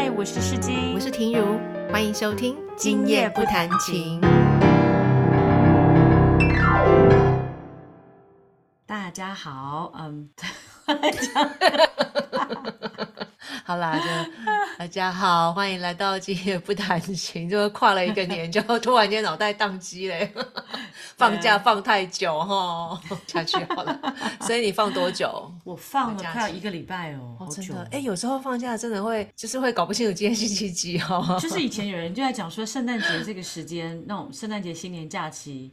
嗨，我是世金，我是婷如，欢迎收听《今夜不弹琴》。大家好，嗯，好啦，就大家好，欢迎来到《今夜不弹琴》。就跨了一个年，就突然间脑袋宕机嘞，放假放太久哈，下去好了。所以你放多久？我放了快要一个礼拜哦，好久。哎，有时候放假真的会，就是会搞不清楚今天星期几哦。就是以前有人就在讲说，圣诞节这个时间，那种圣诞节新年假期。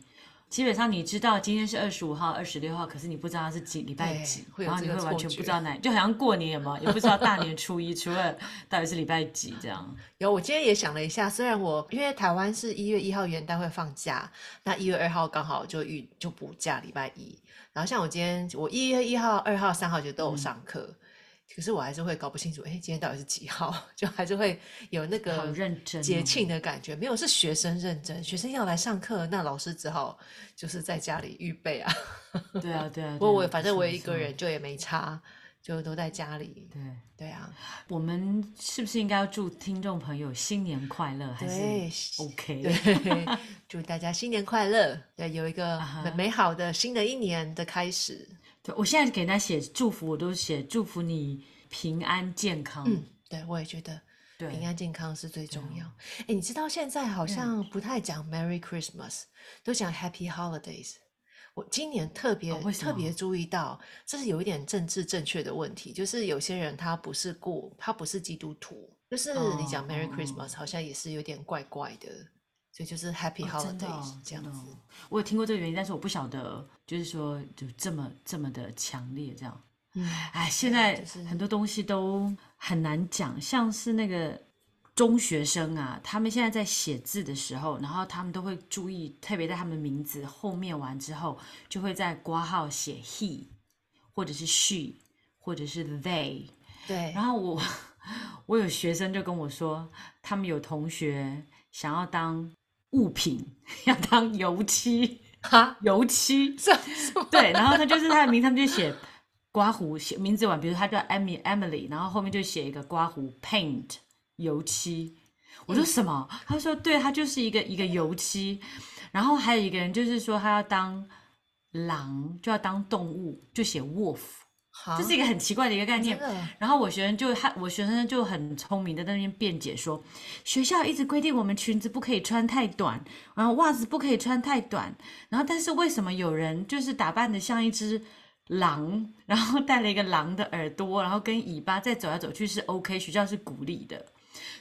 基本上你知道今天是二十五号、二十六号，可是你不知道它是几礼拜几，然后你会完全不知道哪，就好像过年有吗？也不知道大年初一、初二到底是礼拜几这样。有，我今天也想了一下，虽然我因为台湾是一月一号元旦会放假，那一月二号刚好就预就补假礼拜一，然后像我今天我一月一号、二号、三号就都有上课。可是我还是会搞不清楚，哎，今天到底是几号？就还是会有那个节庆的感觉。没有，是学生认真，学生要来上课，那老师只好就是在家里预备啊。对啊，对啊。不过我反正我一个人就也没差，就都在家里。对对啊。我们是不是应该要祝听众朋友新年快乐？还是 OK？对，祝大家新年快乐，对，有一个很美好的新的一年的开始。我现在给人家写祝福，我都写祝福你平安健康。嗯，对，我也觉得平安健康是最重要。哎，你知道现在好像不太讲 Merry Christmas，都讲 Happy Holidays。我今年特别特别注意到，这是有一点政治正确的问题，就是有些人他不是过，他不是基督徒，就是你讲 Merry Christmas 好像也是有点怪怪的。所以就是 Happy Holidays 这样子。我有听过这个原因，但是我不晓得，就是说就这么这么的强烈这样。嗯，哎，现在很多东西都很难讲，像是那个中学生啊，他们现在在写字的时候，然后他们都会注意，特别在他们名字后面完之后，就会在挂号写 he，或者是 she，或者是 they。对。然后我 我有学生就跟我说，他们有同学想要当。物品 要当油漆哈，油漆是对，然后他就是他的名，他们就写刮胡写名字完，比如他叫 Emily Emily，然后后面就写一个刮胡 paint 油漆。我说什么？他说对，他就是一个一个油漆。然后还有一个人就是说他要当狼，就要当动物，就写 wolf。这是一个很奇怪的一个概念，然后我学生就他，我学生就很聪明的在那边辩解说，学校一直规定我们裙子不可以穿太短，然后袜子不可以穿太短，然后但是为什么有人就是打扮的像一只狼，然后带了一个狼的耳朵，然后跟尾巴再走来走去是 OK，学校是鼓励的，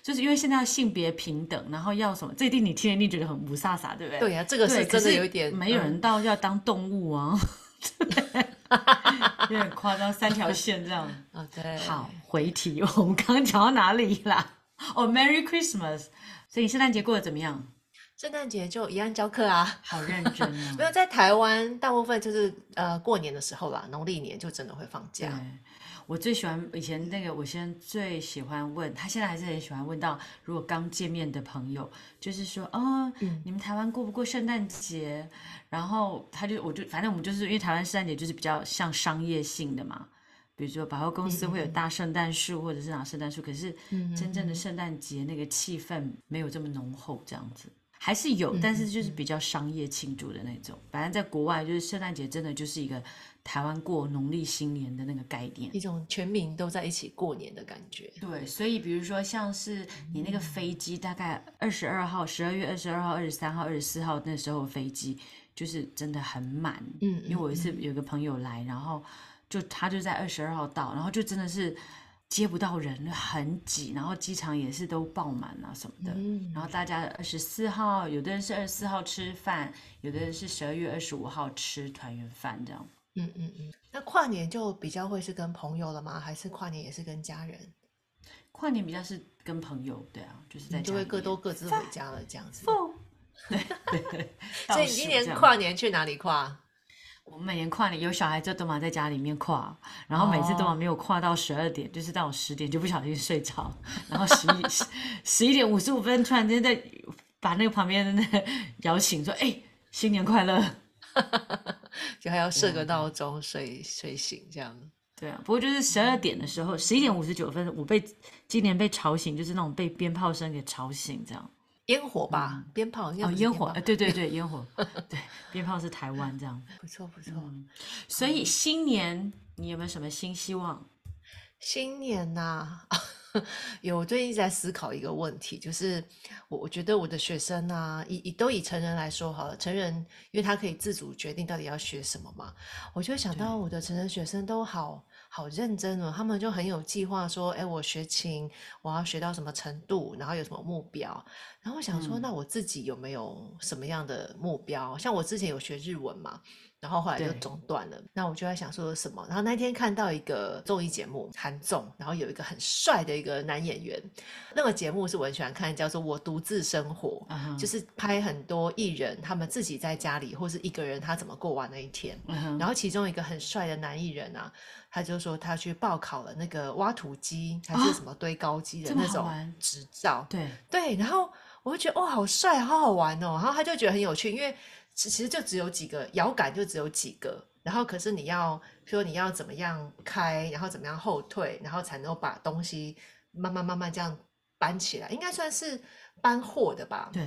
就是因为现在要性别平等，然后要什么，这一定你听了你觉得很不飒飒，对不对？对呀，这个是真的有点，没有人到要当动物啊。有点夸张，三条线这样。好，回题，我们刚刚讲到哪里啦？哦，Merry Christmas。所以圣诞节过得怎么样？圣诞节就一样教课啊。好认真啊。没有在台湾，大部分就是呃过年的时候啦，农历年就真的会放假。我最喜欢以前那个，我现在最喜欢问他，现在还是很喜欢问到，如果刚见面的朋友，就是说，哦，你们台湾过不过圣诞节？然后他就，我就，反正我们就是因为台湾圣诞节就是比较像商业性的嘛，比如说百货公司会有大圣诞树或者是拿圣诞树，可是真正的圣诞节那个气氛没有这么浓厚，这样子还是有，但是就是比较商业庆祝的那种。反正在国外，就是圣诞节真的就是一个。台湾过农历新年的那个概念，一种全民都在一起过年的感觉。对，所以比如说像是你那个飞机，大概二十二号，十二月二十二号、二十三号、二十四号那时候飞机就是真的很满。嗯，因为我一次有个朋友来，然后就他就在二十二号到，然后就真的是接不到人，很挤，然后机场也是都爆满啊什么的。嗯，然后大家二十四号，有的人是二十四号吃饭，有的人是十二月二十五号吃团圆饭这样。嗯嗯嗯，那跨年就比较会是跟朋友了吗？还是跨年也是跟家人？跨年比较是跟朋友，对啊，就是在就会各都各自回家了这样子。对 对，所以你今年跨年去哪里跨？我们每年跨年有小孩就都嘛在家里面跨，然后每次都嘛没有跨到十二点，就是到十点就不小心睡着，然后十一十一点五十五分突然间在把那个旁边的那个摇醒，说：“哎，新年快乐。”就还要设个闹钟睡睡醒这样。对啊，不过就是十二点的时候，十一点五十九分，我被今年被吵醒，就是那种被鞭炮声给吵醒，这样。烟火吧，鞭炮哦，烟火，呃对对对，烟火，对，鞭炮是台湾这样。不错不错。所以新年你有没有什么新希望？新年呐、有我最近在思考一个问题，就是我我觉得我的学生啊，以以都以成人来说好了，成人因为他可以自主决定到底要学什么嘛，我就想到我的成人学生都好好认真哦，他们就很有计划，说，哎，我学琴，我要学到什么程度，然后有什么目标，然后我想说，嗯那我自己有没有什么样的目标？像我之前有学日文嘛，然后后来就对中断了。那我就在想说什么？然后那天看到一个综艺节目，韩综，然后有一个很帅的一个男演员，那个节目是我很喜欢看，叫做《我独自生活》就是拍很多艺人他们自己在家里或是一个人他怎么过完那一天。然后其中一个很帅的男艺人啊，他就说他去报考了那个挖土机还是啊什么堆高机的那种执照。对，对，然后我就觉得哦，好帅，好好玩哦。然后他就觉得很有趣，因为其其实就只有几个遥感，就只有几个。然后可是你要说你要怎么样开，然后怎么样后退，然后才能够把东西慢慢慢慢这样搬起来，应该算是搬货的吧？对，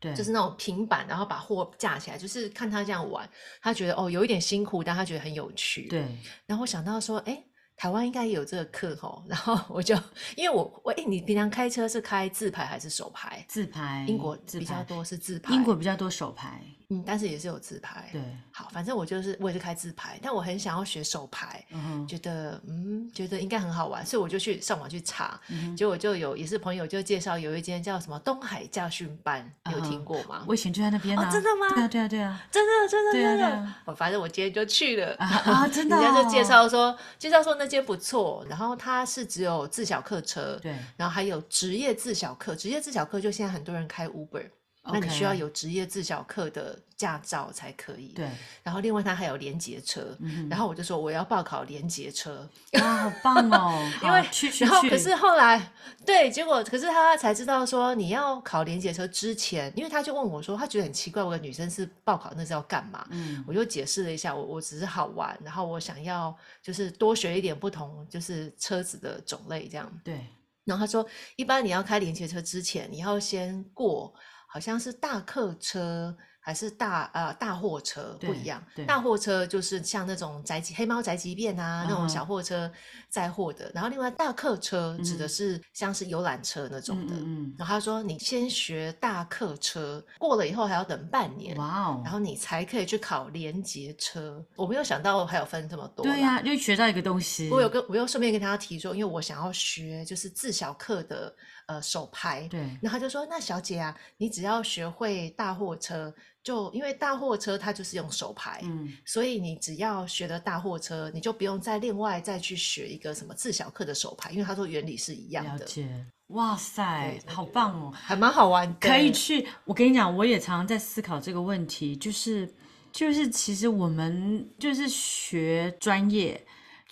对，就是那种平板，然后把货架起来，就是看他这样玩，他觉得哦有一点辛苦，但他觉得很有趣。对，然后我想到说，哎，台湾应该也有这个课吼，然后我就因为我我哎，你平常开车是开自排还是手排？自拍，英国，比较多是自排，英国比较多手牌，嗯，但是也是有自拍。对，好，反正我就是我也是开自拍，但我很想要学手牌，嗯，觉得嗯觉得应该很好玩，所以我就去上网去查，结果就有也是朋友就介绍有一间叫什么东海驾训班，你有听过吗？我以前就在那边啊，哦真的吗对啊，对啊，对啊，真的真的真的，我反正我今天就去了啊啊真的 人家就介哦。绍说介绍说那间不错，然后它是只有自小客车，对，然后还有职业自小客，职业自小客就现在很多人开 Uber，那你需要有职业自小客的驾照才可以。对，然后另外它还有连结车，嗯然后我就说我要报考连结车，哇，好棒哦，因为然后可是后来对，结果可是他才知道说你要考连结车之前，因为他就问我说他觉得很奇怪，我的女生是报考那是要干嘛？嗯，我就解释了一下，我我只是好玩，然后我想要就是多学一点不同就是车子的种类这样。对，然后他说，一般你要开连接车之前，你要先过，好像是大客车还是大呃大货车不一样。大货车就是像那种宅急黑猫宅急便啊、那种小货车载货的，然后另外大客车指的嗯是像是游览车那种的。嗯嗯然后他说，你先学大客车，过了以后还要等半年嗯，。哇哦，然后你才可以去考连接车，我没有想到还有分这么多啦。对呀，就学到一个东西，我有跟我又顺便跟他提说，因为我想要学就是自小课的呃手牌，对，然后他就说：“那小姐啊，你只要学会大货车，就因为大货车它就是用手牌，嗯，所以你只要学了大货车，你就不用再另外再去学一个什么自小课的手牌，因为他说原理是一样的，了解，哇塞好棒哦，还蛮好玩的。可以去。我跟你讲，我也常常在思考这个问题，就是就是，其实我们就是学专业，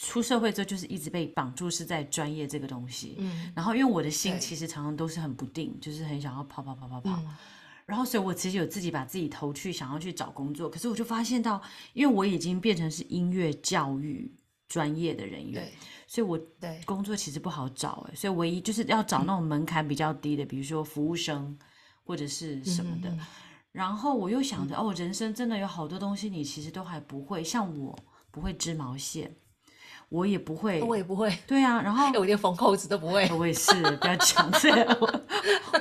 出社会之后就是一直被绑住是在专业这个东西。嗯然后，因为我的心其实常常都是很不定，就是很想要跑跑跑跑跑。嗯然后，所以我其实有自己把自己投去想要去找工作，可是我就发现到，因为我已经变成是音乐教育专业的人员，对所以我对工作其实不好找哎，所以唯一就是要找那种门槛比较低的，比如说服务生或者是什么的。然后我又想着，哦，人生真的有好多东西你其实都还不会，像我不会织毛线，我也不会，我也不会，对啊，然后哎我连缝扣子都不会。我也是，不要讲这个，我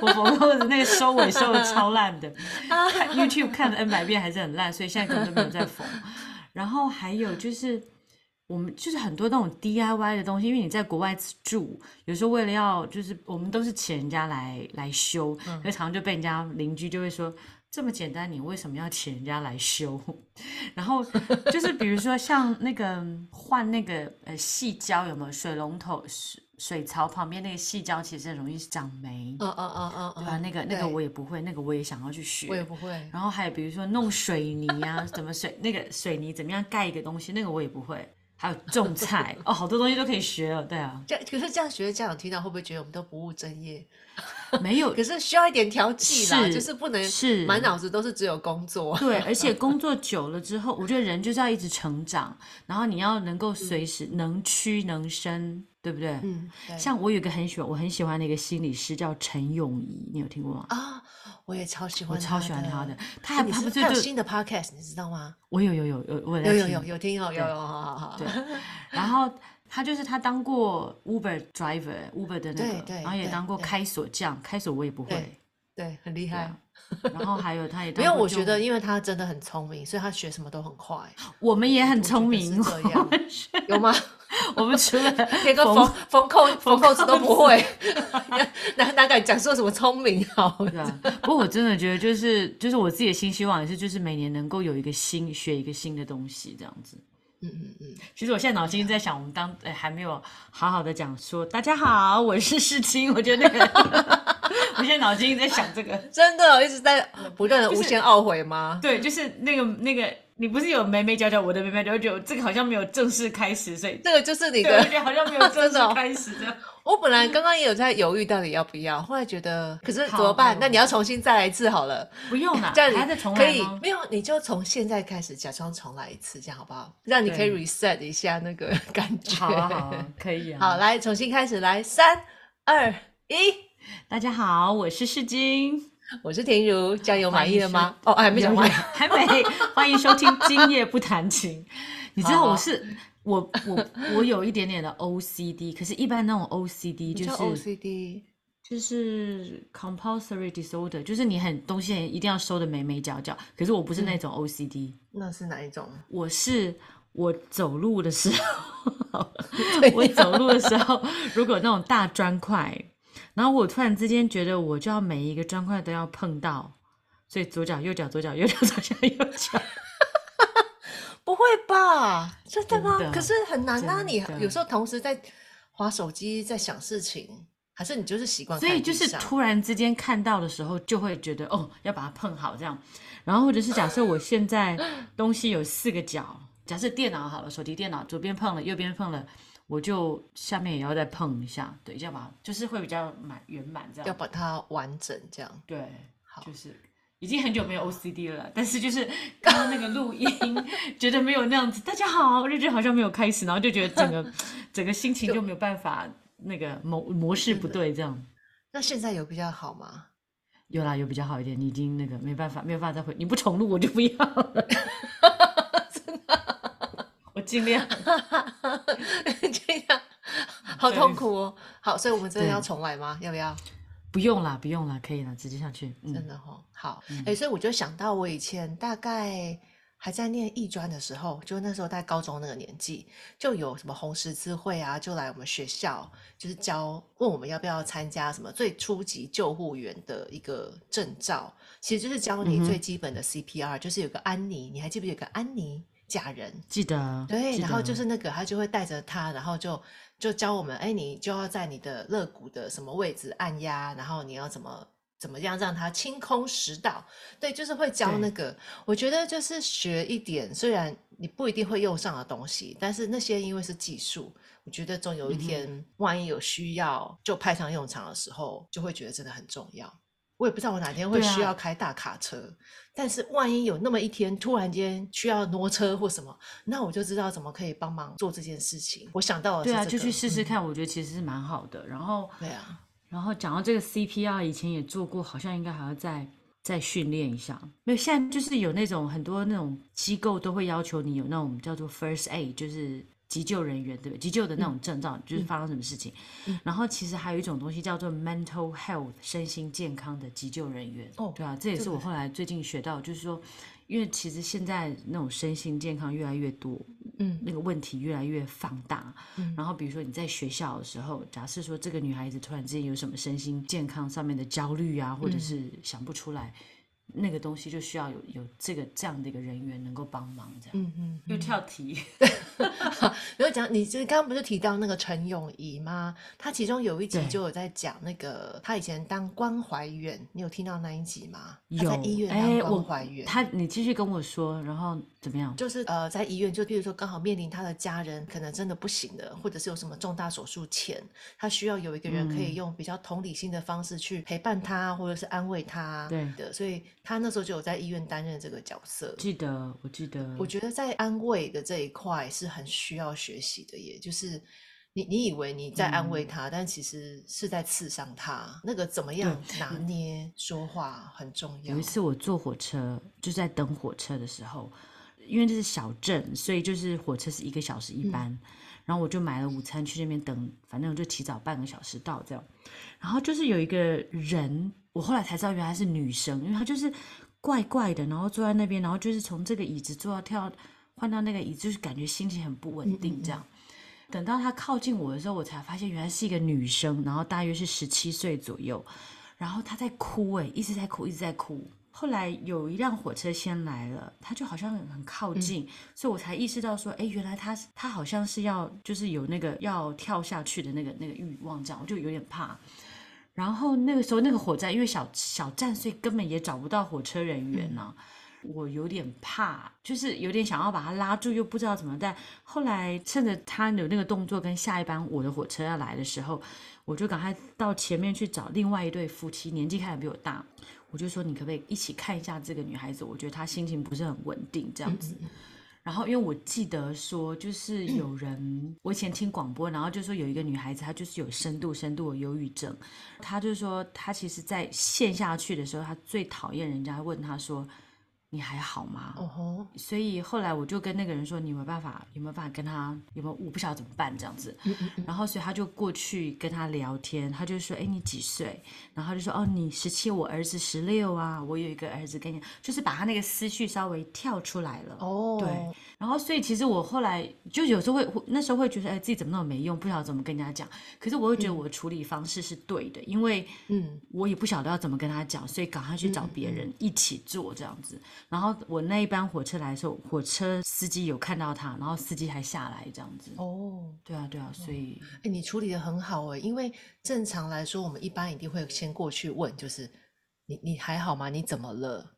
我缝扣子那个收尾收的超烂的看，YouTube 看了 N 百遍还是很烂，所以现在根本都没有在缝。然后还有就是，我们就是很多那种 DIY 的东西，因为你在国外住，有时候为了要就是我们都是请人家来来修，可是常常就被人家邻居就会说。这么简单，你为什么要请人家来修？然后就是比如说像那个换那个呃细胶有没有水龙头水水槽旁边那个细胶，其实很容易长霉，嗯嗯嗯嗯对吧？嗯，那个那个我也不会，那个我也想要去学。我也不会。然后还有比如说弄水泥啊，怎么水那个水泥怎么样盖一个东西，那个我也不会。还有种菜哦，好多东西都可以学哦。对啊，这可是这样学，家长听到会不会觉得我们都不务正业？没有可是需要一点调剂啦，是就是不能是满脑子都是只有工作。对，而且工作久了之后，我觉得人就是要一直成长，然后你要能够随时能屈能伸，对不对？嗯，像我有一个很喜欢我很喜欢的一个心理师叫陈永仪，你有听过吗？啊，我也超喜欢，我超喜欢他的，他还他不是有新的 podcast，你知道吗？我有有有有我有有有有听哦，有有，好好好。对，然后他就是他当过 Uber driver，Uber 的那对个，然后也当过对开锁匠，开锁我也不会对，对，很厉害。然后还有他也没有，当过救我觉得因为他真的很聪明，所以他学什么都很快。我们也很聪明，是这样有吗？我们除了 连个缝缝缝扣缝扣子都不会，哪哪敢讲说什么聪明好？对啊，不过我真的觉得，就是就是我自己的新希望也是，就是每年能够有一个新学一个新的东西这样子。嗯嗯嗯，其实我现在脑筋在想，我们当哎还没有好好的讲说，大家好，我是世青，我觉得那个，我现在脑筋在想这个，真的一直在不断的无限懊悔吗？对，就是那个那个，你不是有眉眉角角，我的眉眉角角，这个好像没有正式开始，所以这个就是你的好像没有 正式开始这样。我本来刚刚也有在犹豫到底要不要，后来觉得可是怎么好办？那你要重新再来一次好了，不用啦，这样还在重你可以来吗？没有，你就从现在开始假装重来一次，这样好不好？让你可以 reset 一下那个感觉。好啊，好啊，可以啊。好，来重新开始，来三二一，大家好，我是世金。我是田如，这样有满意了吗？欢哦，还没讲完。还没。欢迎收听《今夜不弹琴》。你知道我是我我我有一点点的 OCD，可是一般那种 OCD 就是 OCD，就是 compulsory disorder，就是你很东西一定要收的眉眉角角。可是我不是那种 OCD，、那是哪一种？我是我走路的时候，我走路的时候，如果那种大砖块，然后我突然之间觉得我就要每一个砖块都要碰到，所以左脚右脚左脚右脚左脚右脚。不会吧？真的吗？的可是很难啊！你有时候同时在划手机，在想事情，还是你就是习惯所以？就是突然之间看到的时候，就会觉得哦，要把它碰好这样。然后或者是假设我现在东西有四个角，假设电脑好了，手提电脑左边碰了，右边碰了，我就下面也要再碰一下，对，这样吧，就是会比较满圆满这样。要把它完整这样。对，好就是已经很久没有 OCD 了，但是就是刚刚那个录音，觉得没有那样子，大家好，我就觉得好像没有开始，然后就觉得整个 整个心情就没有办法那个模模式不对这样。那现在有比较好吗？有啦，有比较好一点。你已经那个没办法，没有办法再回，你不重录我就不要了。我尽量。这样好痛苦哦。好，所以我们真的要重来吗？要不要？不用啦，不用啦，可以了，直接上去。嗯，真的哈、好，哎、所以我就想到我以前大概还在念艺专的时候，就那时候在高中那个年纪，就有什么红十字会啊，就来我们学校，就是教问我们要不要参加什么最初级救护员的一个证照，其实就是教你最基本的 CPR，、就是有个安妮，你还记不记得有个安妮家人？记得。对，记然后就是那个，他就会带着他，然后就就教我们，哎，你就要在你的肋骨的什么位置按压，然后你要怎么怎么样让它清空食道，对，就是会教那个。我觉得就是学一点，虽然你不一定会用上的东西，但是那些因为是技术，我觉得总有一天，万一有需要就派上用场的时候，就会觉得真的很重要。我也不知道我哪天会需要开大卡车，但是万一有那么一天突然间需要挪车或什么，那我就知道怎么可以帮忙做这件事情。我想到的是对啊，就去试试嗯看，我觉得其实是蛮好的。然后，对啊，然后讲到这个 CPR，以前也做过，好像应该还要再再训练一下。没有，现在就是有那种很多那种机构都会要求你有那种叫做 First Aid，就是急救人员，对不对？急救的那种证照，就是发生什么事情。然后其实还有一种东西叫做 Mental Health，身心健康的急救人员。哦对啊，这也是我后来最近学到，就是说，因为其实现在那种身心健康越来越多，嗯那个问题越来越放大。嗯然后比如说你在学校的时候，假设说这个女孩子突然之间有什么身心健康上面的焦虑啊，或者是想不出来，那个东西就需要有有这个这样的一个人员能够帮忙，这样。嗯嗯，又跳题，比如讲，你就是刚刚不是提到那个陈永仪吗？他其中有一集就有在讲那个他以前当关怀员，你有听到那一集吗？他有在医院哎，当我关怀员。他你继续跟我说，然后怎么样？就是呃，在医院，就比如说刚好面临他的家人可能真的不行了，或者是有什么重大手术前，他需要有一个人可嗯以用比较同理心的方式去陪伴他，或者是安慰他对的，所以他那时候就有在医院担任这个角色。记得，我记得，我觉得在安慰的这一块是很需要学习的耶，就是你你以为你在安嗯慰他，但其实是在刺伤他。那个怎么样拿捏说话很重要有一。次我坐火车，就在等火车的时候，因为这是小镇，所以就是火车是一个小时一班，然后我就买了午餐去那边等，反正我就提早半个小时到这样。然后就是有一个人，我后来才知道原来是女生，因为她就是怪怪的，然后坐在那边，然后就是从这个椅子坐到跳换到那个椅子，就是感觉心情很不稳定这样。等到她靠近我的时候，我才发现原来是一个女生，然后大约是十七岁左右，然后她在哭，哎，一直在哭，一直在哭。后来有一辆火车先来了，他就好像很靠近，所以我才意识到说，哎，原来他他好像是要就是有那个要跳下去的那个那个欲望，这样我就有点怕。然后那个时候那个火灾因为小小站，所以根本也找不到火车人员呢、我有点怕，就是有点想要把他拉住，又不知道怎么。但后来趁着他有那个动作跟下一班我的火车要来的时候，我就赶快到前面去找另外一对夫妻，年纪看起来比我大。我就说你可不可以一起看一下这个女孩子？我觉得她心情不是很稳定，这样子。然后，因为我记得说，就是有人，我以前听广播，然后就说有一个女孩子，她就是有深度深度的忧郁症。她就说，她其实在陷下去的时候，她最讨厌人家问她说：“你还好吗？”哦吼，所以后来我就跟那个人说，你有没有办法，有没有办法跟他，有没有，我不晓得怎么办这样子。然后所以他就过去跟他聊天，他就说，哎，你几岁？然后就说，哦，你十七，我儿子十六啊，我有一个儿子跟你，就是把他那个思绪稍微跳出来了。哦，对，然后所以其实我后来就有时候会，会那时候会觉得，哎，自己怎么那么没用，不晓得怎么跟人家讲。可是我会觉得我的处理方式是对的，因为嗯，我也不晓得要怎么跟他讲，所以赶快去找别人一起做这样子。然后我那一班火车来的时候，火车司机有看到他，然后司机还下来这样子。哦，对啊，对啊，所以哎，你处理的很好哎，因为正常来说，我们一般一定会先过去问，就是你你还好吗？你怎么了？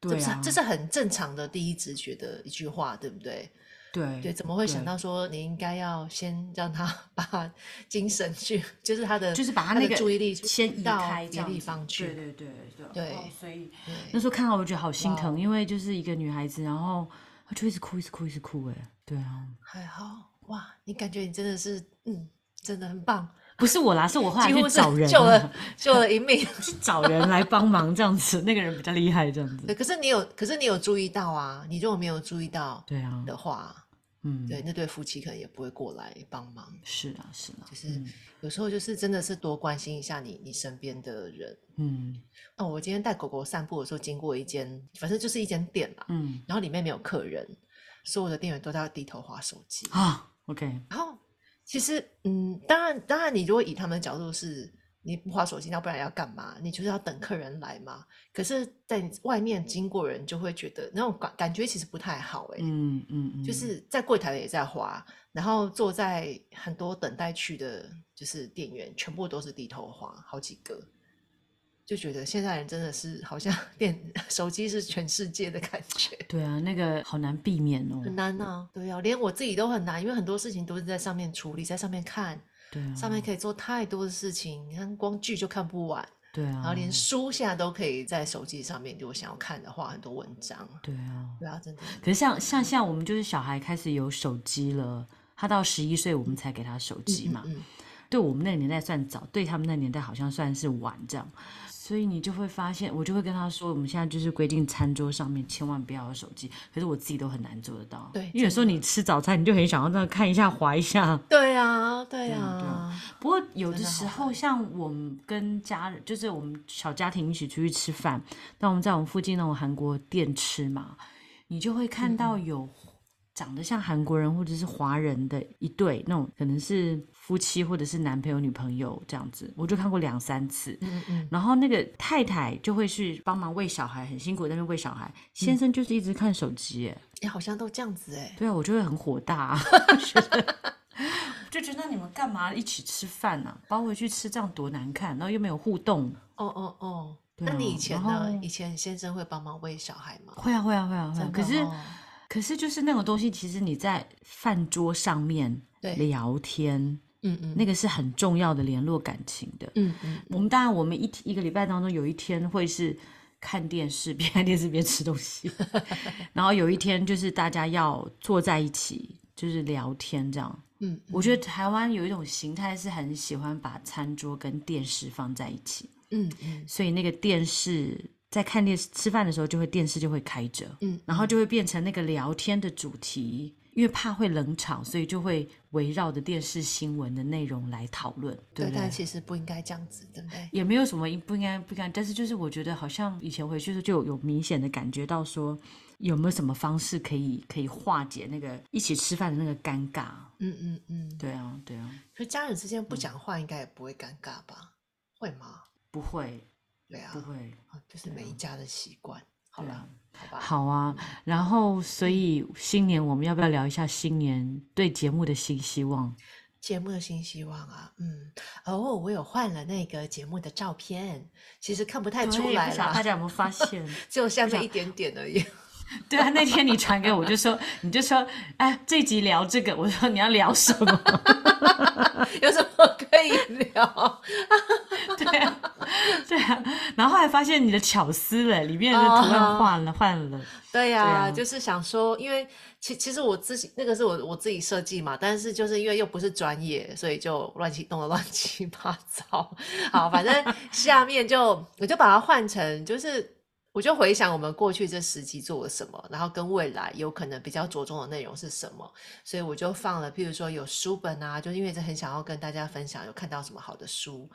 对啊，这是这是很正常的第一直觉的一句话，对不对？对对，怎么会想到说你应该要先让他 把精神去，就是他的，就是把他他那个注意力先移到别地方去。对对对对对哦所以那时候看到我就觉得好心疼，因为就是一个女孩子，然后她就一直哭，一直哭，一直哭，哎，对啊，还好哇，你感觉你真的是，嗯，真的很棒，不是我啦，是我 后来找人，救了救了一命。去找人来帮忙这样子，那个人比较厉害这样子。对，可是你有，可是你有注意到啊？你如果没有注意到对啊，的话，嗯，对，那对夫妻可能也不会过来帮忙。是啊，是啊，就是嗯有时候就是真的是多关心一下你你身边的人。嗯哦，我今天带狗狗散步的时候，经过一间，反正就是一间店啦，嗯然后里面没有客人，所有的店员都在低头划手机。啊，OK，然后其实，嗯，当然，当然，你如果以他们的角度是，你不划手机，那不然要干嘛？你就是要等客人来嘛。可是，在你外面经过人，就会觉得那种感感觉其实不太好、欸，嗯嗯嗯，就是在柜台的也在划，然后坐在很多等待区的，就是店员全部都是低头划，好几个。就觉得现在人真的是好像 电手机是全世界的感觉，对啊，那个好难避免哦，很难啊。对啊，连我自己都很难，因为很多事情都是在上面处理，在上面看，对啊，上面可以做太多的事情，你看光剧就看不完，对啊，然后连书现在都可以在手机上面，如果想要看的话，很多文章。对啊。对啊，真的。可是像像像我们就是小孩开始有手机了，他到十一岁我们才给他手机嘛，嗯嗯对我们那个年代算早，对他们那个年代好像算是晚这样。所以你就会发现，我就会跟他说，我们现在就是规定餐桌上面千万不要有手机。可是我自己都很难做得到，对因为有时候你吃早餐，你就很想要这样看一下、划一下。对啊，对对啊啊，不过有的时候，像我们跟家人，就是我们小家庭一起出去吃饭，那我们在我们附近那种韩国店吃嘛，你就会看到有长得像韩国人或者是华人的一对，那种可能是夫妻或者是男朋友女朋友这样子，我就看过两三次。嗯嗯，然后那个太太就会去帮忙喂小孩，很辛苦在那边喂小孩，先生就是一直看手机。哎、哎，好像都这样子哎。对啊，我就会很火大、就觉得你们干嘛一起吃饭呢、包回去吃这样多难看，然后又没有互动。哦哦哦，那你以前？呢以前先生会帮忙喂小孩吗？会啊会啊会啊会可是、哦可是就是那种东西，其实你在饭桌上面对聊天，嗯嗯那个是很重要的联络感情的。嗯嗯，我们当然，我们一一个礼拜当中有一天会是看电视，边看电视边吃东西，然后有一天就是大家要坐在一起，就是聊天这样。嗯，我觉得台湾有一种形态是很喜欢把餐桌跟电视放在一起，嗯嗯所以那个电视在看电视吃饭的时候，就会电视就会开着，嗯，然后就会变成那个聊天的主题。因为怕会冷场，所以就会围绕着电视新闻的内容来讨论，对不对？但其实不应该这样子，对不对？也没有什么不应该不应该，但是就是我觉得好像以前回去的时候就有有明显的感觉到说，有没有什么方式可以可以化解那个一起吃饭的那个尴尬？嗯嗯嗯。对啊，对啊，可是家人之间不讲话，应该也不会尴尬吧？会吗？不会对啊不，会，啊就是每一家的习惯。好啦对啊，好吧。好啊。然后所以新年我们要不要聊一下新年对节目的新希望？节目的新希望啊，嗯，哦，我有换了那个节目的照片，其实看不太出对来啦，不晓得大家有没有发现？只有下面一点点而已。对啊，那天你传给我，就说 你就说，哎，这集聊这个，我说你要聊什么？有什么可以聊？对啊，对啊，然后后来发现你的巧思了，里面的图案换了换了，对呀、啊就是想说，因为其其实我自己那个是我我自己设计嘛，但是就是因为又不是专业，所以就乱七弄得乱七八糟。好，反正下面就我就把它换成就是。我就回想我们过去这十集做了什么，然后跟未来有可能比较着重的内容是什么，所以我就放了，譬如说有书本啊，就是因为这很想要跟大家分享有看到什么好的书，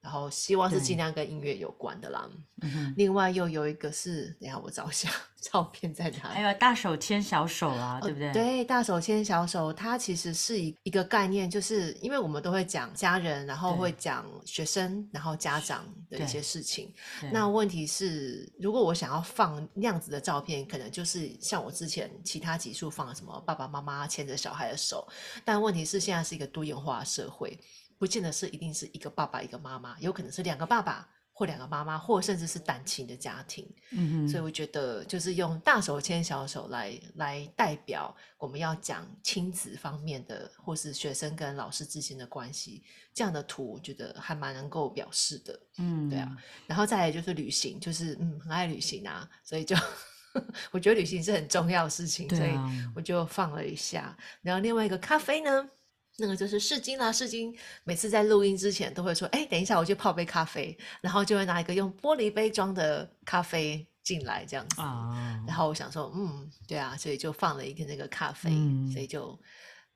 然后希望是对尽量跟音乐有关的啦。嗯，另外又有一个是，等一下我找一下 照片在哪里还。有大手牵小手啊，哦对不对？对，大手牵小手，它其实是一一个概念，就是因为我们都会讲家人，然后对会讲学生，然后家长的一些事情。那问题是，如果我想要放那样子的照片，可能就是像我之前其他集数放了什么爸爸妈妈牵着小孩的手，但问题是现在是一个多元化的社会，不见得是一定是一个爸爸一个妈妈，有可能是两个爸爸或两个妈妈，或甚至是单亲的家庭。嗯哼，所以我觉得就是用大手牵小手来来代表我们要讲亲子方面的，或是学生跟老师之间的关系，这样的图我觉得还蛮能够表示的。嗯，对啊，然后再来就是旅行，就是嗯很爱旅行啊，所以就 我觉得旅行是很重要的事情，所以我就放了一下。然后另外一个咖啡呢，那个就是世金啦，世金每次在录音之前都会说：“哎，等一下我去泡杯咖啡。”然后就会拿一个用玻璃杯装的咖啡进来这样子。啊，然后我想说，嗯，对啊，所以就放了一个那个咖啡，嗯所以就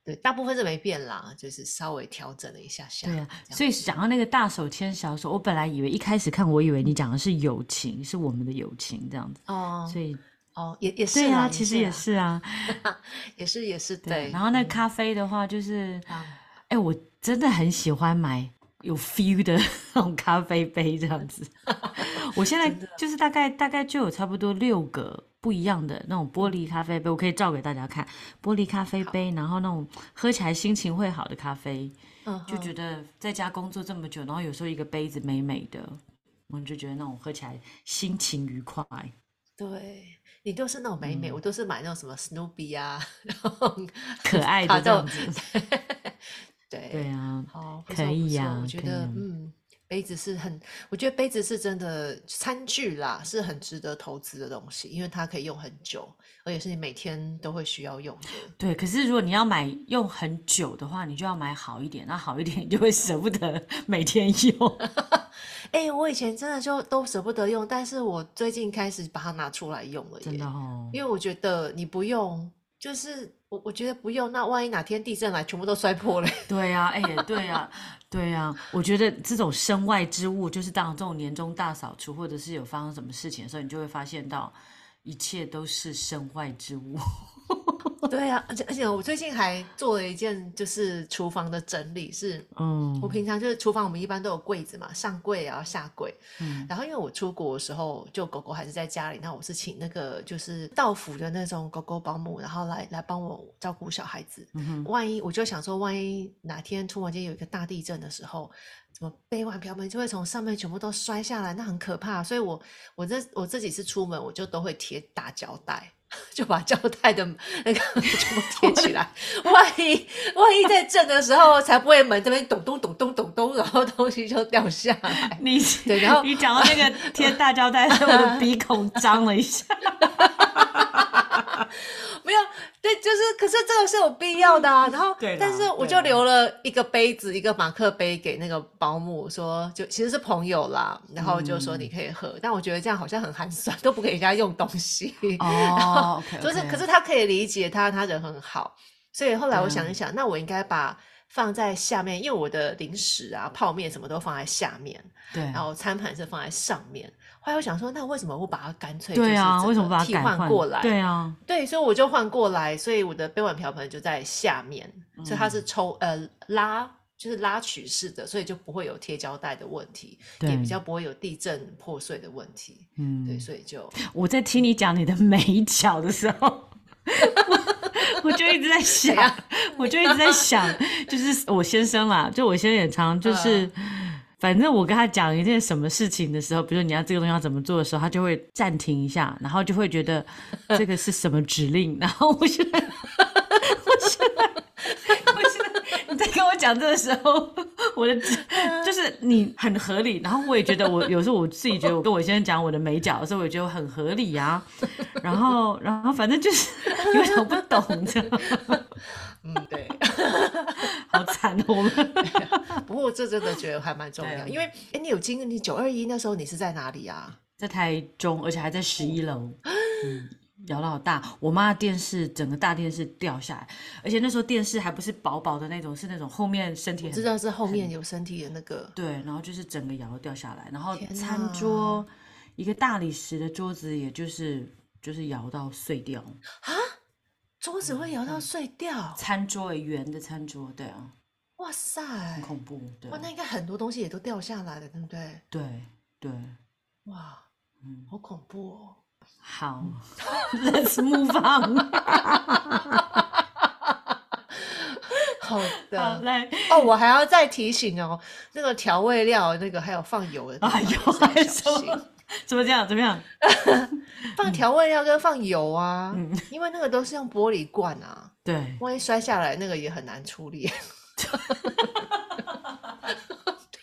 对，大部分是没变啦，就是稍微调整了一下下。对啊，所以讲到那个大手牵小手，我本来以为一开始看，我以为你讲的是友情，是我们的友情这样子，哦所以哦，也也是对啊，其实也是啊，也是也是对。然后那嗯咖啡的话，就是，啊哎，我真的很喜欢买有 feel 的 那种咖啡杯这样子。我现在就是大概大概就有差不多六个不一样的那种玻璃咖啡杯，我可以照给大家看。玻璃咖啡杯，然后那种喝起来心情会好的咖啡，就觉得在家工作这么久，然后有时候一个杯子美美的，我就觉得那种喝起来心情愉快。对你都是那种美美，嗯。我都是买那种什么 Snoopy 啊，然后 可爱的这样子，对对啊，好，不可以错不错呀我觉得啊。嗯，杯子是很，我觉得杯子是真的餐具啦，是很值得投资的东西，因为它可以用很久，而且是你每天都会需要用的。对。可是如果你要买用很久的话，你就要买好一点，那好一点你就会舍不得 每天用。哎、我以前真的就都舍不得用，但是我最近开始把它拿出来用了真的耶，哦，因为我觉得你不用，就是我我觉得不用，那万一哪天地震来，全部都摔破了。对呀、哎呀，对呀、对呀、我觉得这种身外之物，就是当这种年终大扫除，或者是有发生什么事情的时候，你就会发现到一切都是身外之物。对啊，而且而且我最近还做了一件，就是厨房的整理，是嗯我平常就是厨房，我们一般都有柜子嘛，上柜啊下柜。嗯然后因为我出国的时候，就狗狗还是在家里，那我是请那个就是到府的那种狗狗保姆，然后来来帮我照顾小孩子。嗯哼，万一我就想说，万一哪天突然间有一个大地震的时候，怎么杯碗瓢盆就会从上面全部都摔下来，那很可怕。所以我我这我这几次出门，我就都会贴大胶带。就把胶带的那个全部贴起来，万一万一在震的时候，才不会门这边咚咚咚咚咚咚，然后东西就掉下来。你对然后你讲到那个贴大胶带的时候，我的鼻孔张了一下。可是这个是有必要的啊。然后，对但是我就留了一个杯子，一个马克杯给那个保姆说，就其实是朋友啦，然后就说你可以喝，但我觉得这样好像很寒酸，都不给人家用东西。哦 就是，可是他可以理解他，他人很好，所以后来我想一想，那我应该把放在下面，因为我的零食啊、泡面什么都放在下面，对，然后餐盘是放在上面。后来我想说，那为什么我把它干脆就是对啊，整为什么把它替换过来？对啊，对，所以我就换过来，所以我的杯碗瓢盆就在下面，所以它是嗯抽呃拉，就是拉取式的，所以就不会有贴胶带的问题，也比较不会有地震破碎的问题。嗯，对，所以就 我在听你讲你的美角的时候，我 我就一直在 想，我就一直在想，就是我先生啦，就我先生也常就是。反正我跟他讲一件什么事情的时候，比如说你要这个东西要怎么做的时候，他就会暂停一下，然后就会觉得这个是什么指令，然后我现在，我现在，我现在你在跟我讲这个时候，我的就是你很合理，然后我也觉得我有时候我自己觉得我跟我先生讲我的美角的时候，我也觉得很合理啊，然后然后反正就是你为我不懂这样？嗯，对。好惨哦，我们不过这真的觉得还蛮重要，因为哎，你有经历你九二一那时候你是在哪里啊？在台中，而且还在十一楼，嗯，摇得好大。我妈的电视整个大电视掉下来，而且那时候电视还不是薄薄的那种，是那种后面身体很知道是后面有身体的那个，对，然后就是整个摇掉下来，然后餐桌一个大理石的桌子，也就是就是摇到碎掉啊。桌子会摇到碎掉，餐桌诶，圆的餐桌，对啊，哇塞！很恐怖，对哇，那应该很多东西也都掉下来了，对不对？对对，哇，嗯，好恐怖哦！好，Let's move on。好好，的，来，哦，我还要再提醒哦，那个调味料那个还有放油的地哎呦，还。怎么这样？怎么样？放调味料跟放油啊，嗯因为那个都是用玻璃罐啊，对，万一摔下来，那个也很难处理。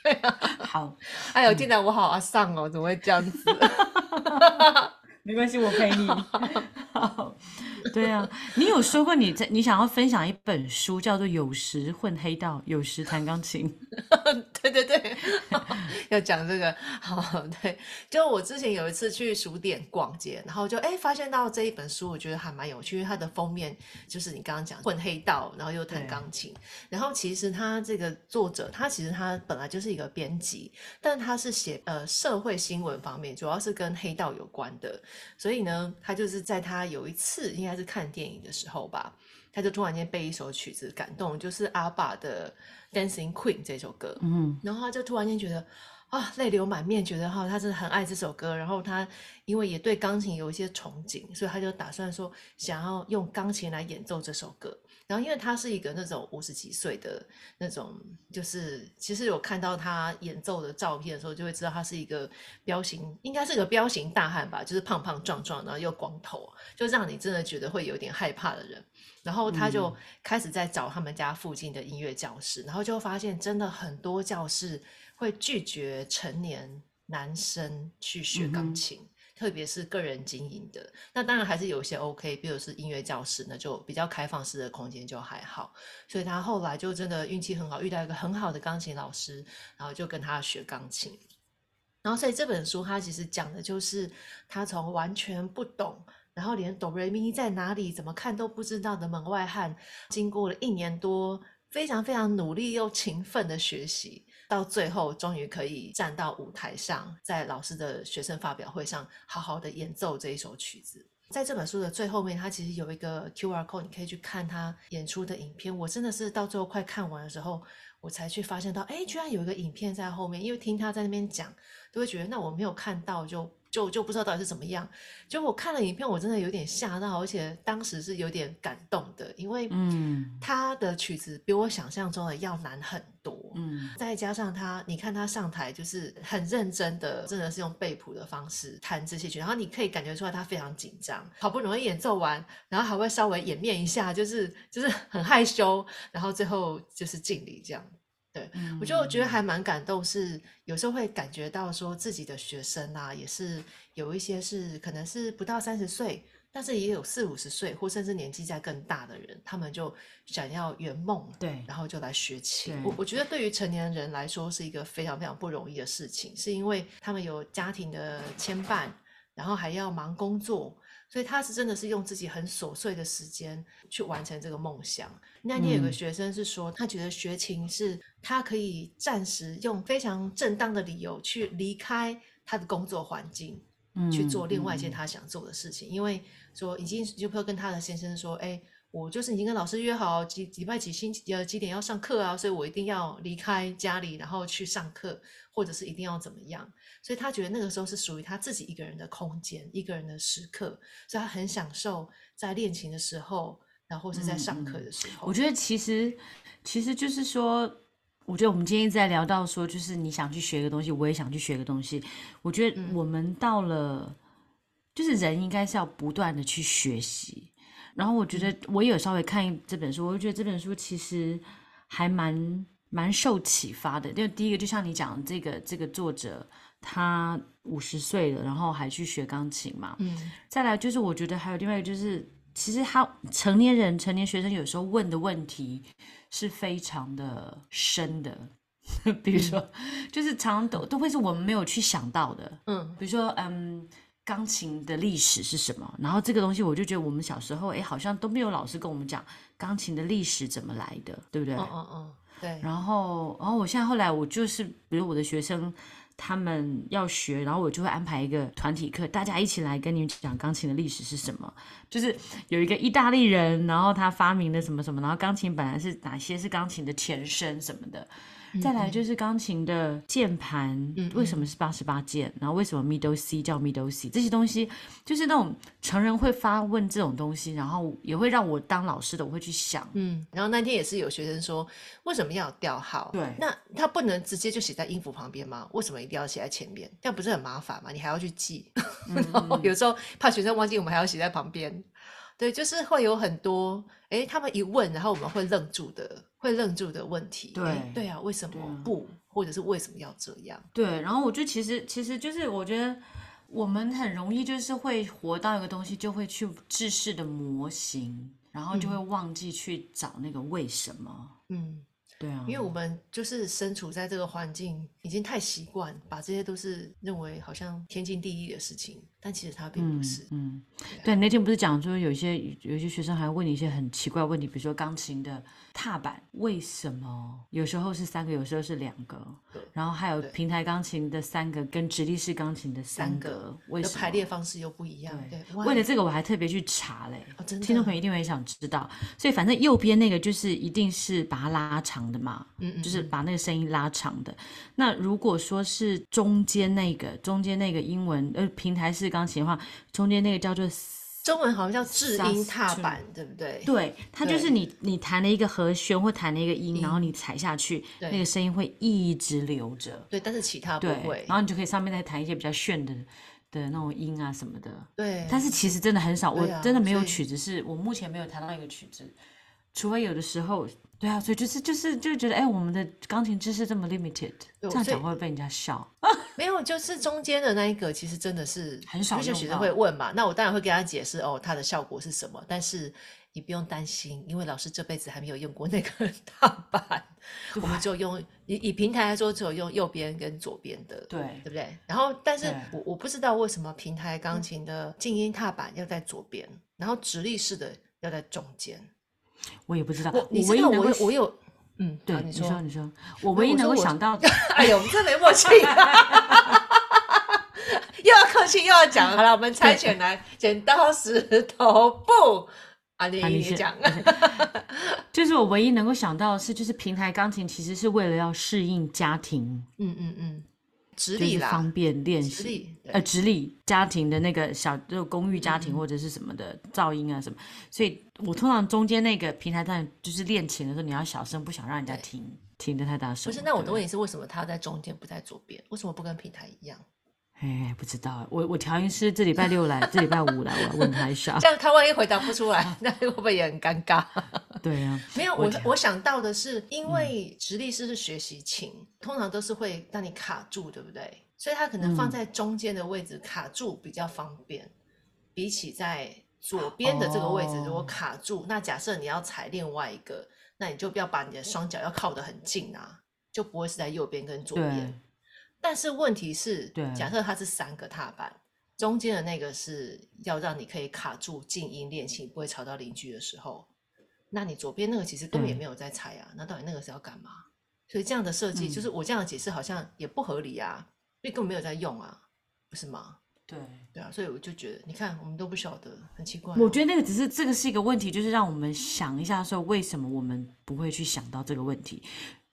对啊，好，哎呦，竟然我好阿丧哦，怎么会这样子？没关系，我陪你。好，对啊，你有说过你在你想要分享一本书，叫做《有时混黑道，有时弹钢琴》。对对对，要讲这个，好对，就我之前有一次去书店逛街，然后就哎发现到这一本书，我觉得还蛮有趣，因为它的封面就是你刚刚讲混黑道，然后又弹对钢琴，然后其实他这个作者，他其实他本来就是一个编辑，但他是写呃社会新闻方面，主要是跟黑道有关的，所以呢，他就是在他有一次应该是看电影的时候吧，他就突然间被一首曲子感动，就是阿爸的《Dancing Queen》这首歌，嗯，然后他就突然间觉得啊，泪流满面，觉得哈、他真的很爱这首歌。然后他因为也对钢琴有一些憧憬，所以他就打算说想要用钢琴来演奏这首歌。然后因为他是一个那种五十几岁的那种，就是其实有看到他演奏的照片的时候，就会知道他是一个彪形，应该是个彪形大汉吧，就是胖胖壮壮，然后又光头，就让你真的觉得会有点害怕的人。然后他就开始在找他们家附近的音乐教室，然后就发现真的很多教室会拒绝成年男生去学钢琴。特别是个人经营的，那当然还是有些 OK，比如是音乐教室，那就比较开放式的空间就还好。所以他后来就真的运气很好，遇到一个很好的钢琴老师，然后就跟他学钢琴。然后所以这本书他其实讲的就是他从完全不懂，然后连哆瑞咪在哪里怎么看都不知道的门外汉，经过了一年多非常非常努力又勤奋的学习，到最后终于可以站到舞台上，在老师的学生发表会上好好的演奏这一首曲子。在这本书的最后面，它其实有一个 QR code，你可以去看他演出的影片。我真的是到最后快看完的时候，我才去发现到，哎，居然有一个影片在后面。因为听他在那边讲，都会觉得那我没有看到就。就就不知道到底是怎么样。就我看了影片，我真的有点吓到，而且当时是有点感动的，因为嗯，他的曲子比我想象中的要难很多。嗯，再加上他，你看他上台就是很认真的，真的是用背谱的方式弹这些曲，然后你可以感觉出来他非常紧张，好不容易演奏完，然后还会稍微掩面一下，就是就是很害羞，然后最后就是敬礼这样。对，我就觉得还蛮感动，是有时候会感觉到说自己的学生啊，也是有一些是可能是不到三十岁，但是也有四五十岁或甚至年纪在更大的人，他们就想要圆梦，对，然后就来学琴。我我觉得对于成年人来说是一个非常非常不容易的事情，是因为他们有家庭的牵绊，然后还要忙工作。所以他是真的是用自己很琐碎的时间去完成这个梦想。那天有个学生是说，他觉得学琴是他可以暂时用非常正当的理由去离开他的工作环境，去做另外一件他想做的事情。因为说已经就跟他的先生说，哎。我就是已经跟老师约好几礼拜几星期呃几点要上课啊，所以我一定要离开家里，然后去上课，或者是一定要怎么样。所以他觉得那个时候是属于他自己一个人的空间，一个人的时刻，所以他很享受在练琴的时候，然后是在上课的时候。我觉得其实其实就是说，我觉得我们今天在聊到说，就是你想去学一个东西，我也想去学个东西。我觉得我们到了，就是人应该是要不断的去学习。然后我觉得我有稍微看这本书，我就觉得这本书其实还蛮蛮受启发的。就第一个，就像你讲这个这个作者，他五十岁了，然后还去学钢琴嘛。嗯。再来就是我觉得还有另外一个，就是其实他成年人、成年学生有时候问的问题是非常的深的，比如说就是常常都都会是我们没有去想到的。嗯。比如说嗯。钢琴的历史是什么？然后这个东西，我就觉得我们小时候，哎，好像都没有老师跟我们讲钢琴的历史怎么来的，对不对？嗯嗯嗯，对。然后，然后我现在后来，我就是，比如我的学生他们要学，然后我就会安排一个团体课，大家一起来跟你们讲钢琴的历史是什么。就是有一个意大利人，然后他发明的什么什么，然后钢琴本来是哪些是钢琴的前身什么的。再来就是钢琴的键盘，为什么是八十八键？然后为什么 middle C 叫 middle C？这些东西就是那种成人会发问这种东西，然后也会让我当老师的我会去想。嗯，然后那天也是有学生说，为什么要调号？对，那他不能直接就写在音符旁边吗？为什么一定要写在前面？这样不是很麻烦吗？你还要去记，然后有时候怕学生忘记，我们还要写在旁边。对，就是会有很多，哎，他们一问，然后我们会愣住的，会愣住的问题。对，对啊，为什么不，或者是为什么要这样？对，然后我就其实，其实就是我觉得我们很容易就是会活到一个东西，就会去制式的模型，然后就会忘记去找那个为什么。嗯。对啊，因为我们就是身处在这个环境，已经太习惯，把这些都是认为好像天经地义的事情，但其实它并不是。嗯，对，那天不是讲说有些有些学生还问你一些很奇怪的问题，比如说钢琴的踏板为什么有时候是三个，有时候是两个，然后还有平台钢琴的三个跟直立式钢琴的三个，为什么排列方式又不一样？对，为了这个我还特别去查嘞，听众朋友一定会想知道，所以反正右边那个就是一定是把它拉长。的嘛，嗯，就是把那个声音拉长的。那如果说是中间那个，中间那个英文呃平台式钢琴的话，中间那个叫做中文好像叫制音踏板，对不对？对，它就是你你弹了一个和弦或弹了一个音，然后你踩下去，那个声音会一直留着。对，但是其他不会。然后你就可以上面再弹一些比较炫的的那种音啊什么的。对。但是其实真的很少，我真的没有曲子是我目前没有弹到一个曲子，除非有的时候。对啊，所以就是就是就觉得，哎，我们的钢琴知识这么 limited，这样讲会被人家笑。没有，就是中间的那一个，其实真的是很少。有些学生会问嘛，那我当然会跟他解释哦，它的效果是什么。但是你不用担心，因为老师这辈子还没有用过那个 踏板，我们就用以以平台来说，只有用右边跟左边的，对对不对？然后，但是我我不知道为什么平台钢琴的静音踏板要在左边，然后直立式的要在中间。我也不知道，我你知道我我有，嗯，对，你说你说，我唯一能够想 到，哎呦，我们真没默契，又要刻客气又要讲，好了，我们猜拳来，剪刀石头布。啊，你你先讲，就是我唯一能够想到的是，就是平台钢琴其实是为了要适应家庭，嗯嗯嗯，直立啦，方便练直习。立，呃，直立家庭的那个小，就公寓家庭或者是什么的噪音啊什么，所以我通常中间那个平台上就是练琴的时候，你要小声，不想让人家听，听得太大声。不是，那我的问题是，为什么它在中间不在左边？为什么不跟平台一样？哎，不知道，我我调音师这礼拜六来，这礼拜五来，我要问他一下。这样他万一回答不出来，那会不会也很尴尬？对啊，没有，我我我想到的是，因为直立式是学习琴，通常都是会让你卡住，对不对？所以它可能放嗯在中间的位置卡住比较方便，比起在左边的这个位置如果哦卡住，那假设你要踩另外一个，那你就不要把你的双脚要靠得很近啊，就不会是在右边跟左边对。但是问题是对，假设它是三个踏板，中间的那个是要让你可以卡住静音练习，不会吵到邻居的时候，那你左边那个其实根本也没有在踩啊，那到底那个是要干嘛？所以这样的设计，嗯就是我这样的解释好像也不合理啊，因为根本没有在用啊，不是吗？对。对啊，所以我就觉得，你看我们都不晓得，很奇怪哦、我觉得那个只是这个是一个问题，就是让我们想一下，说为什么我们不会去想到这个问题。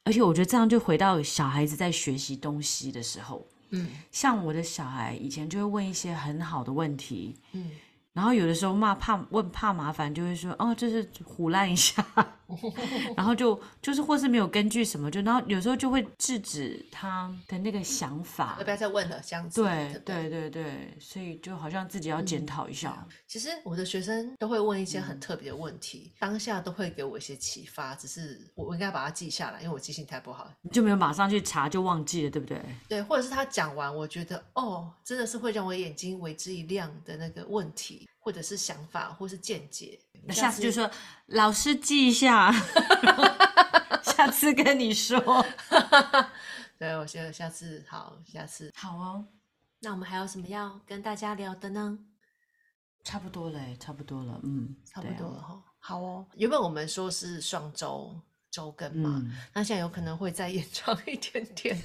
而且我觉得这样就回到小孩子在学习东西的时候，嗯。像我的小孩以前就会问一些很好的问题，嗯，然后有的时候骂怕问怕麻烦，就会说哦，就是胡乱一下，然后就就是或是没有根据什么，就然后有时候就会制止他的那个想法要。不要再问了？这样子，对不对对对对，所以就好像自己要检讨一下。其实我的学生都会问一些很特别的问题，当下都会给我一些启发，只是我我应该把它记下来，因为我记性太不好。就没有马上去查就忘记了，对不对？对，或者是他讲完，我觉得哦，真的是会让我眼睛为之一亮的那个问题，或者是想法，或是见解。那下次就说老师记一下，下次跟你说。对，我觉得下次好，下次。好哦，那我们还有什么要跟大家聊的呢？差不多嘞，差不多了，嗯，差不多了哈、好哦，原本我们说是双周周更嘛，嗯，那现在有可能会再延长一点点，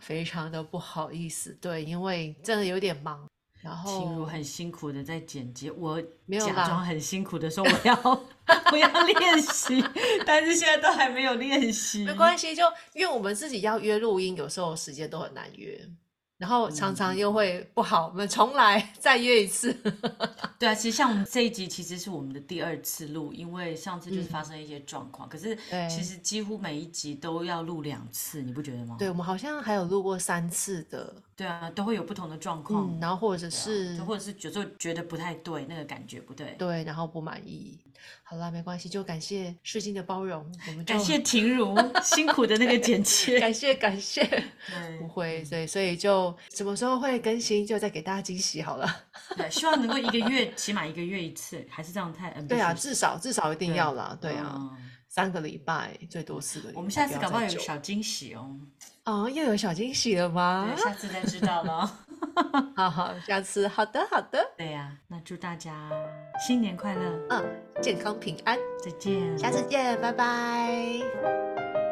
非常的不好意思，对，因为真的有点忙，然后心如很辛苦的在剪辑，我假装很辛苦的说我要 我要练习，但是现在都还没有练习。没关系，就因为我们自己要约录音，有时候时间都很难约，然后常常又会不好，我们重来再约一次。对啊，其实像我们这一集其实是我们的第二次录，因为上次就是嗯发生一些状况，可是其实几乎每一集都要录两次，你不觉得吗？对，我们好像还有录过三次的，对啊，都会有不同的状况。嗯，然后或者是或者是有时候觉得不太对，那个感觉不对。对，然后不满意。好啦，没关系，就感谢世金的包容，我们感谢婷如辛苦的那个剪切。感谢感谢，对不会，所以，所以就什么时候会更新，就再给大家惊喜好了。对，希望能够一个月起码一个月一次，还是这样太。对啊，至少至少一定要啦，对啊，嗯三个礼拜最多四个礼拜。我们下次搞不好有小惊喜哦。哦，又有小惊喜了吗对，？下次再知道了。好好，下次好的好的，对呀、那祝大家新年快乐，嗯，健康平安，再见。下次见，拜拜。